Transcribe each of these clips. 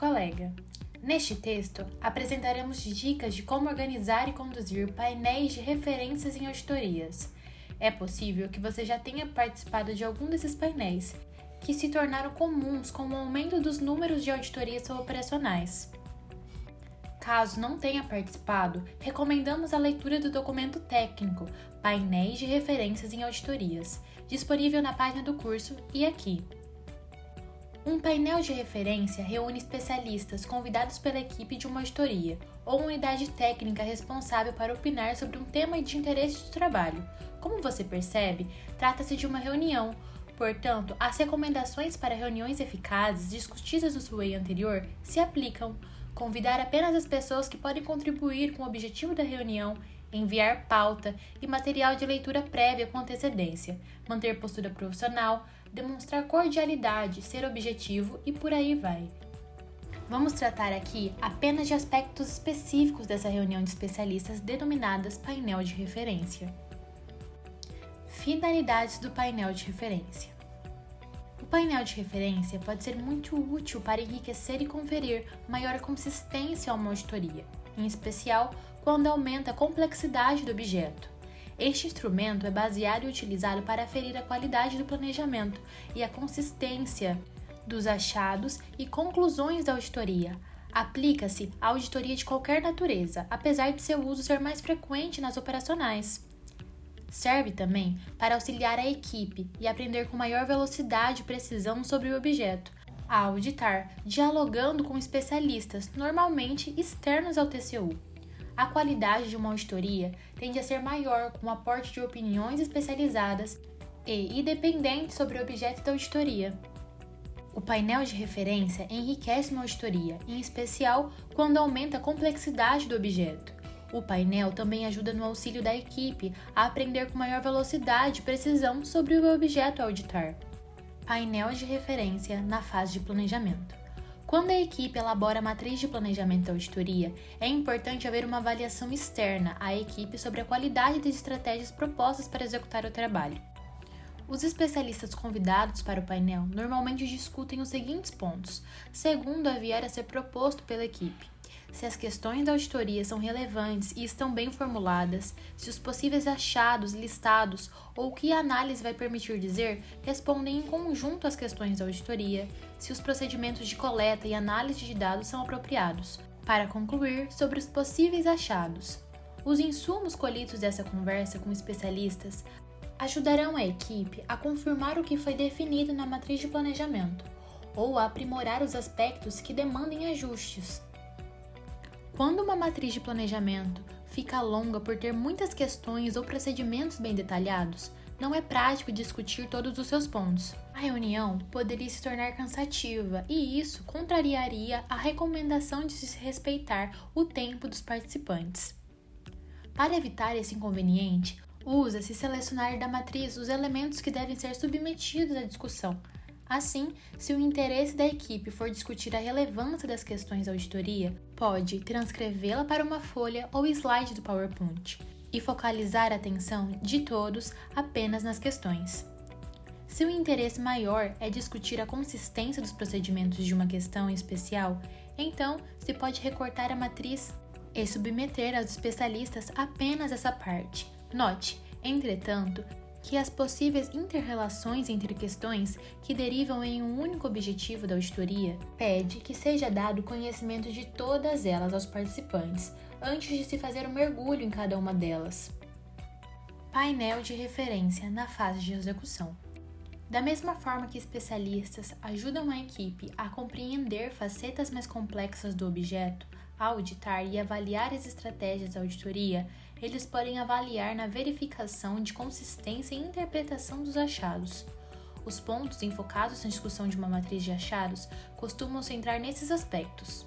colega. Neste texto, apresentaremos dicas de como organizar e conduzir painéis de referências em auditorias. É possível que você já tenha participado de algum desses painéis, que se tornaram comuns com o aumento dos números de auditorias operacionais. Caso não tenha participado, recomendamos a leitura do documento técnico Painéis de Referências em Auditorias, disponível na página do curso e aqui. Um painel de referência reúne especialistas convidados pela equipe de uma auditoria ou unidade técnica responsável para opinar sobre um tema de interesse de trabalho. Como você percebe, trata-se de uma reunião, portanto, as recomendações para reuniões eficazes discutidas no SWAY anterior se aplicam. Convidar apenas as pessoas que podem contribuir com o objetivo da reunião enviar pauta e material de leitura prévia com antecedência, manter postura profissional, demonstrar cordialidade, ser objetivo e por aí vai. Vamos tratar aqui apenas de aspectos específicos dessa reunião de especialistas denominadas painel de referência. Finalidades do painel de referência. O painel de referência pode ser muito útil para enriquecer e conferir maior consistência a uma auditoria, em especial quando aumenta a complexidade do objeto. Este instrumento é baseado e utilizado para aferir a qualidade do planejamento e a consistência dos achados e conclusões da auditoria. Aplica-se à auditoria de qualquer natureza, apesar de seu uso ser mais frequente nas operacionais. Serve também para auxiliar a equipe e aprender com maior velocidade e precisão sobre o objeto, a auditar, dialogando com especialistas, normalmente externos ao TCU. A qualidade de uma auditoria tende a ser maior com o aporte de opiniões especializadas e independentes sobre o objeto da auditoria. O painel de referência enriquece uma auditoria, em especial quando aumenta a complexidade do objeto. O painel também ajuda no auxílio da equipe a aprender com maior velocidade e precisão sobre o objeto a auditar. Painel de referência na fase de planejamento. Quando a equipe elabora a matriz de planejamento da auditoria, é importante haver uma avaliação externa à equipe sobre a qualidade das estratégias propostas para executar o trabalho. Os especialistas convidados para o painel normalmente discutem os seguintes pontos, segundo a vier a ser proposto pela equipe se as questões da auditoria são relevantes e estão bem formuladas, se os possíveis achados listados ou o que a análise vai permitir dizer respondem em conjunto às questões da auditoria, se os procedimentos de coleta e análise de dados são apropriados. Para concluir, sobre os possíveis achados. Os insumos colhidos dessa conversa com especialistas ajudarão a equipe a confirmar o que foi definido na matriz de planejamento ou a aprimorar os aspectos que demandem ajustes. Quando uma matriz de planejamento fica longa por ter muitas questões ou procedimentos bem detalhados, não é prático discutir todos os seus pontos. A reunião poderia se tornar cansativa e isso contrariaria a recomendação de se respeitar o tempo dos participantes. Para evitar esse inconveniente, usa-se selecionar da matriz os elementos que devem ser submetidos à discussão, Assim, se o interesse da equipe for discutir a relevância das questões da auditoria, pode transcrevê-la para uma folha ou slide do PowerPoint e focalizar a atenção de todos apenas nas questões. Se o interesse maior é discutir a consistência dos procedimentos de uma questão em especial, então se pode recortar a matriz e submeter aos especialistas apenas essa parte. Note, entretanto, que as possíveis interrelações entre questões que derivam em um único objetivo da auditoria pede que seja dado conhecimento de todas elas aos participantes antes de se fazer um mergulho em cada uma delas. Painel de referência na fase de execução. Da mesma forma que especialistas ajudam a equipe a compreender facetas mais complexas do objeto, auditar e avaliar as estratégias da auditoria, eles podem avaliar na verificação de consistência e interpretação dos achados. Os pontos enfocados na discussão de uma matriz de achados costumam centrar nesses aspectos.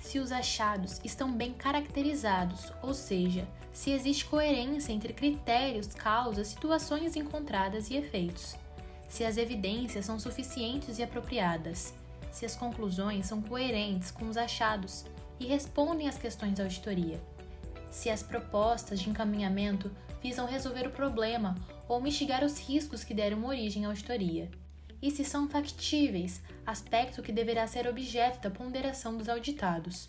Se os achados estão bem caracterizados, ou seja, se existe coerência entre critérios, causas, situações encontradas e efeitos. Se as evidências são suficientes e apropriadas. Se as conclusões são coerentes com os achados e respondem às questões da auditoria se as propostas de encaminhamento visam resolver o problema ou mitigar os riscos que deram origem à auditoria. e se são factíveis, aspecto que deverá ser objeto da ponderação dos auditados.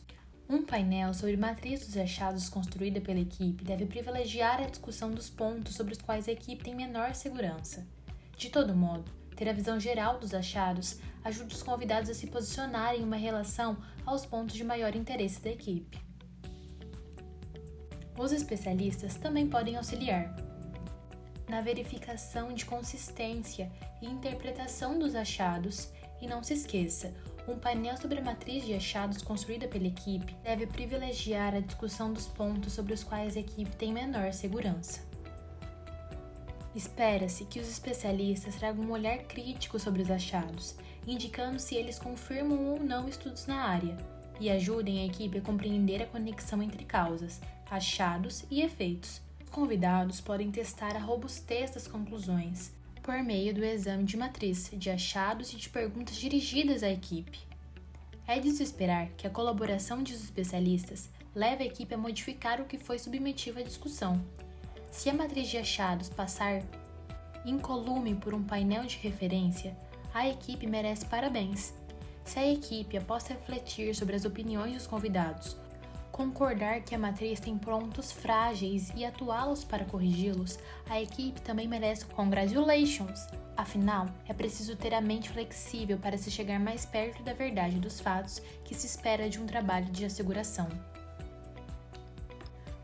Um painel sobre matriz dos achados construída pela equipe deve privilegiar a discussão dos pontos sobre os quais a equipe tem menor segurança. De todo modo, ter a visão geral dos achados ajuda os convidados a se posicionarem em uma relação aos pontos de maior interesse da equipe. Os especialistas também podem auxiliar na verificação de consistência e interpretação dos achados, e não se esqueça, um painel sobre a matriz de achados construída pela equipe deve privilegiar a discussão dos pontos sobre os quais a equipe tem menor segurança. Espera-se que os especialistas tragam um olhar crítico sobre os achados, indicando se eles confirmam ou não estudos na área, e ajudem a equipe a compreender a conexão entre causas, achados e efeitos. Convidados podem testar a robustez das conclusões por meio do exame de matriz, de achados e de perguntas dirigidas à equipe. É de se esperar que a colaboração dos especialistas leve a equipe a modificar o que foi submetido à discussão. Se a matriz de achados passar incolume por um painel de referência, a equipe merece parabéns. Se a equipe, após refletir sobre as opiniões dos convidados, concordar que a matriz tem pontos frágeis e atuá-los para corrigi-los, a equipe também merece congratulations. Afinal, é preciso ter a mente flexível para se chegar mais perto da verdade dos fatos que se espera de um trabalho de asseguração.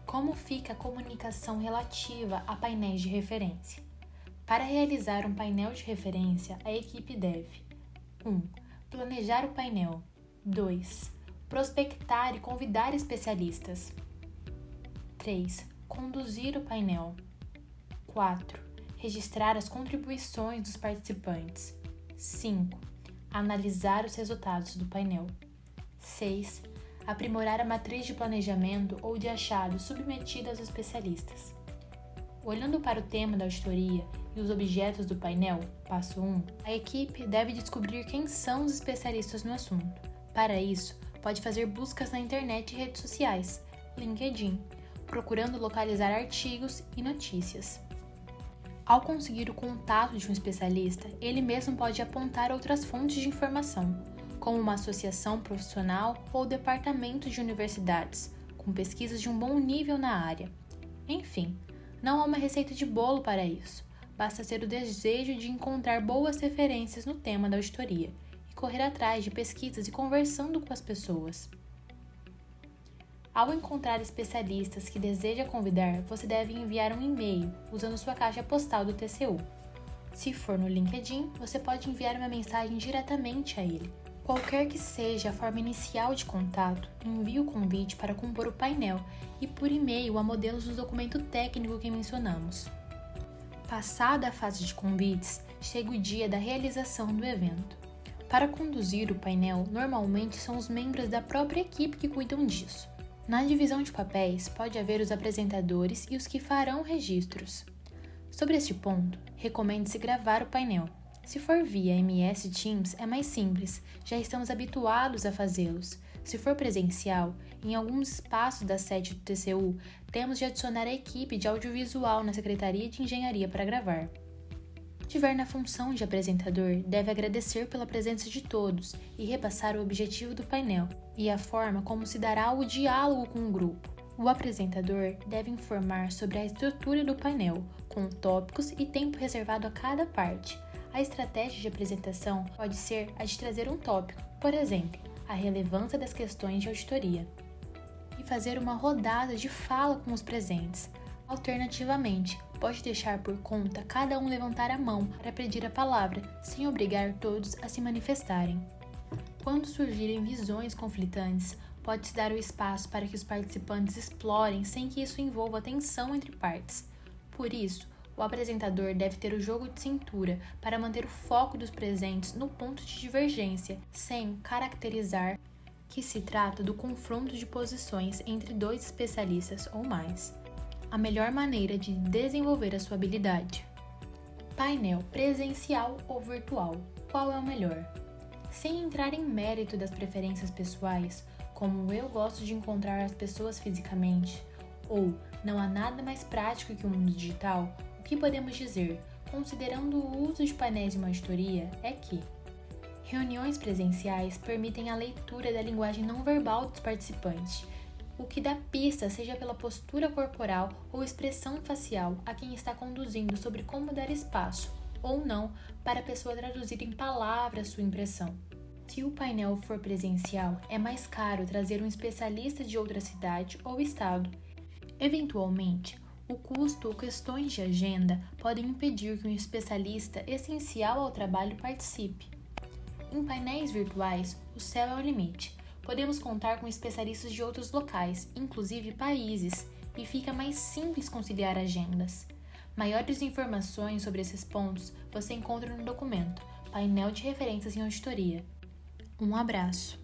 Como fica a comunicação relativa a painéis de referência? Para realizar um painel de referência, a equipe deve 1. Um, planejar o painel. 2 prospectar e convidar especialistas. 3. Conduzir o painel. 4. Registrar as contribuições dos participantes. 5. Analisar os resultados do painel. 6. Aprimorar a matriz de planejamento ou de achados submetida aos especialistas. Olhando para o tema da auditoria os objetos do painel, passo 1, a equipe deve descobrir quem são os especialistas no assunto. Para isso, pode fazer buscas na internet e redes sociais, LinkedIn, procurando localizar artigos e notícias. Ao conseguir o contato de um especialista, ele mesmo pode apontar outras fontes de informação, como uma associação profissional ou departamento de universidades, com pesquisas de um bom nível na área. Enfim, não há uma receita de bolo para isso. Basta ter o desejo de encontrar boas referências no tema da auditoria correr atrás de pesquisas e conversando com as pessoas. Ao encontrar especialistas que deseja convidar, você deve enviar um e-mail usando sua caixa postal do TCU. Se for no LinkedIn, você pode enviar uma mensagem diretamente a ele. Qualquer que seja a forma inicial de contato, envie o convite para compor o painel e por e-mail a modelos do documento técnico que mencionamos. Passada a fase de convites, chega o dia da realização do evento. Para conduzir o painel, normalmente são os membros da própria equipe que cuidam disso. Na divisão de papéis, pode haver os apresentadores e os que farão registros. Sobre este ponto, recomende-se gravar o painel. Se for via MS Teams, é mais simples, já estamos habituados a fazê-los. Se for presencial, em alguns espaços da sede do TCU, temos de adicionar a equipe de audiovisual na Secretaria de Engenharia para gravar estiver na função de apresentador, deve agradecer pela presença de todos e repassar o objetivo do painel e a forma como se dará o diálogo com o grupo. O apresentador deve informar sobre a estrutura do painel, com tópicos e tempo reservado a cada parte. A estratégia de apresentação pode ser a de trazer um tópico, por exemplo, a relevância das questões de auditoria, e fazer uma rodada de fala com os presentes. Alternativamente, pode deixar por conta cada um levantar a mão para pedir a palavra, sem obrigar todos a se manifestarem. Quando surgirem visões conflitantes, pode-se dar o espaço para que os participantes explorem sem que isso envolva tensão entre partes. Por isso, o apresentador deve ter o jogo de cintura para manter o foco dos presentes no ponto de divergência, sem caracterizar que se trata do confronto de posições entre dois especialistas ou mais a melhor maneira de desenvolver a sua habilidade. Painel presencial ou virtual? Qual é o melhor? Sem entrar em mérito das preferências pessoais, como eu gosto de encontrar as pessoas fisicamente, ou não há nada mais prático que o mundo digital, o que podemos dizer? considerando o uso de painéis de uma auditoria, é que reuniões presenciais permitem a leitura da linguagem não verbal dos participantes, o que dá pista, seja pela postura corporal ou expressão facial, a quem está conduzindo sobre como dar espaço ou não para a pessoa traduzir em palavras sua impressão. Se o painel for presencial, é mais caro trazer um especialista de outra cidade ou estado. Eventualmente, o custo ou questões de agenda podem impedir que um especialista essencial ao trabalho participe. Em painéis virtuais, o céu é o limite. Podemos contar com especialistas de outros locais, inclusive países, e fica mais simples conciliar agendas. Maiores informações sobre esses pontos você encontra no documento Painel de Referências em Auditoria. Um abraço!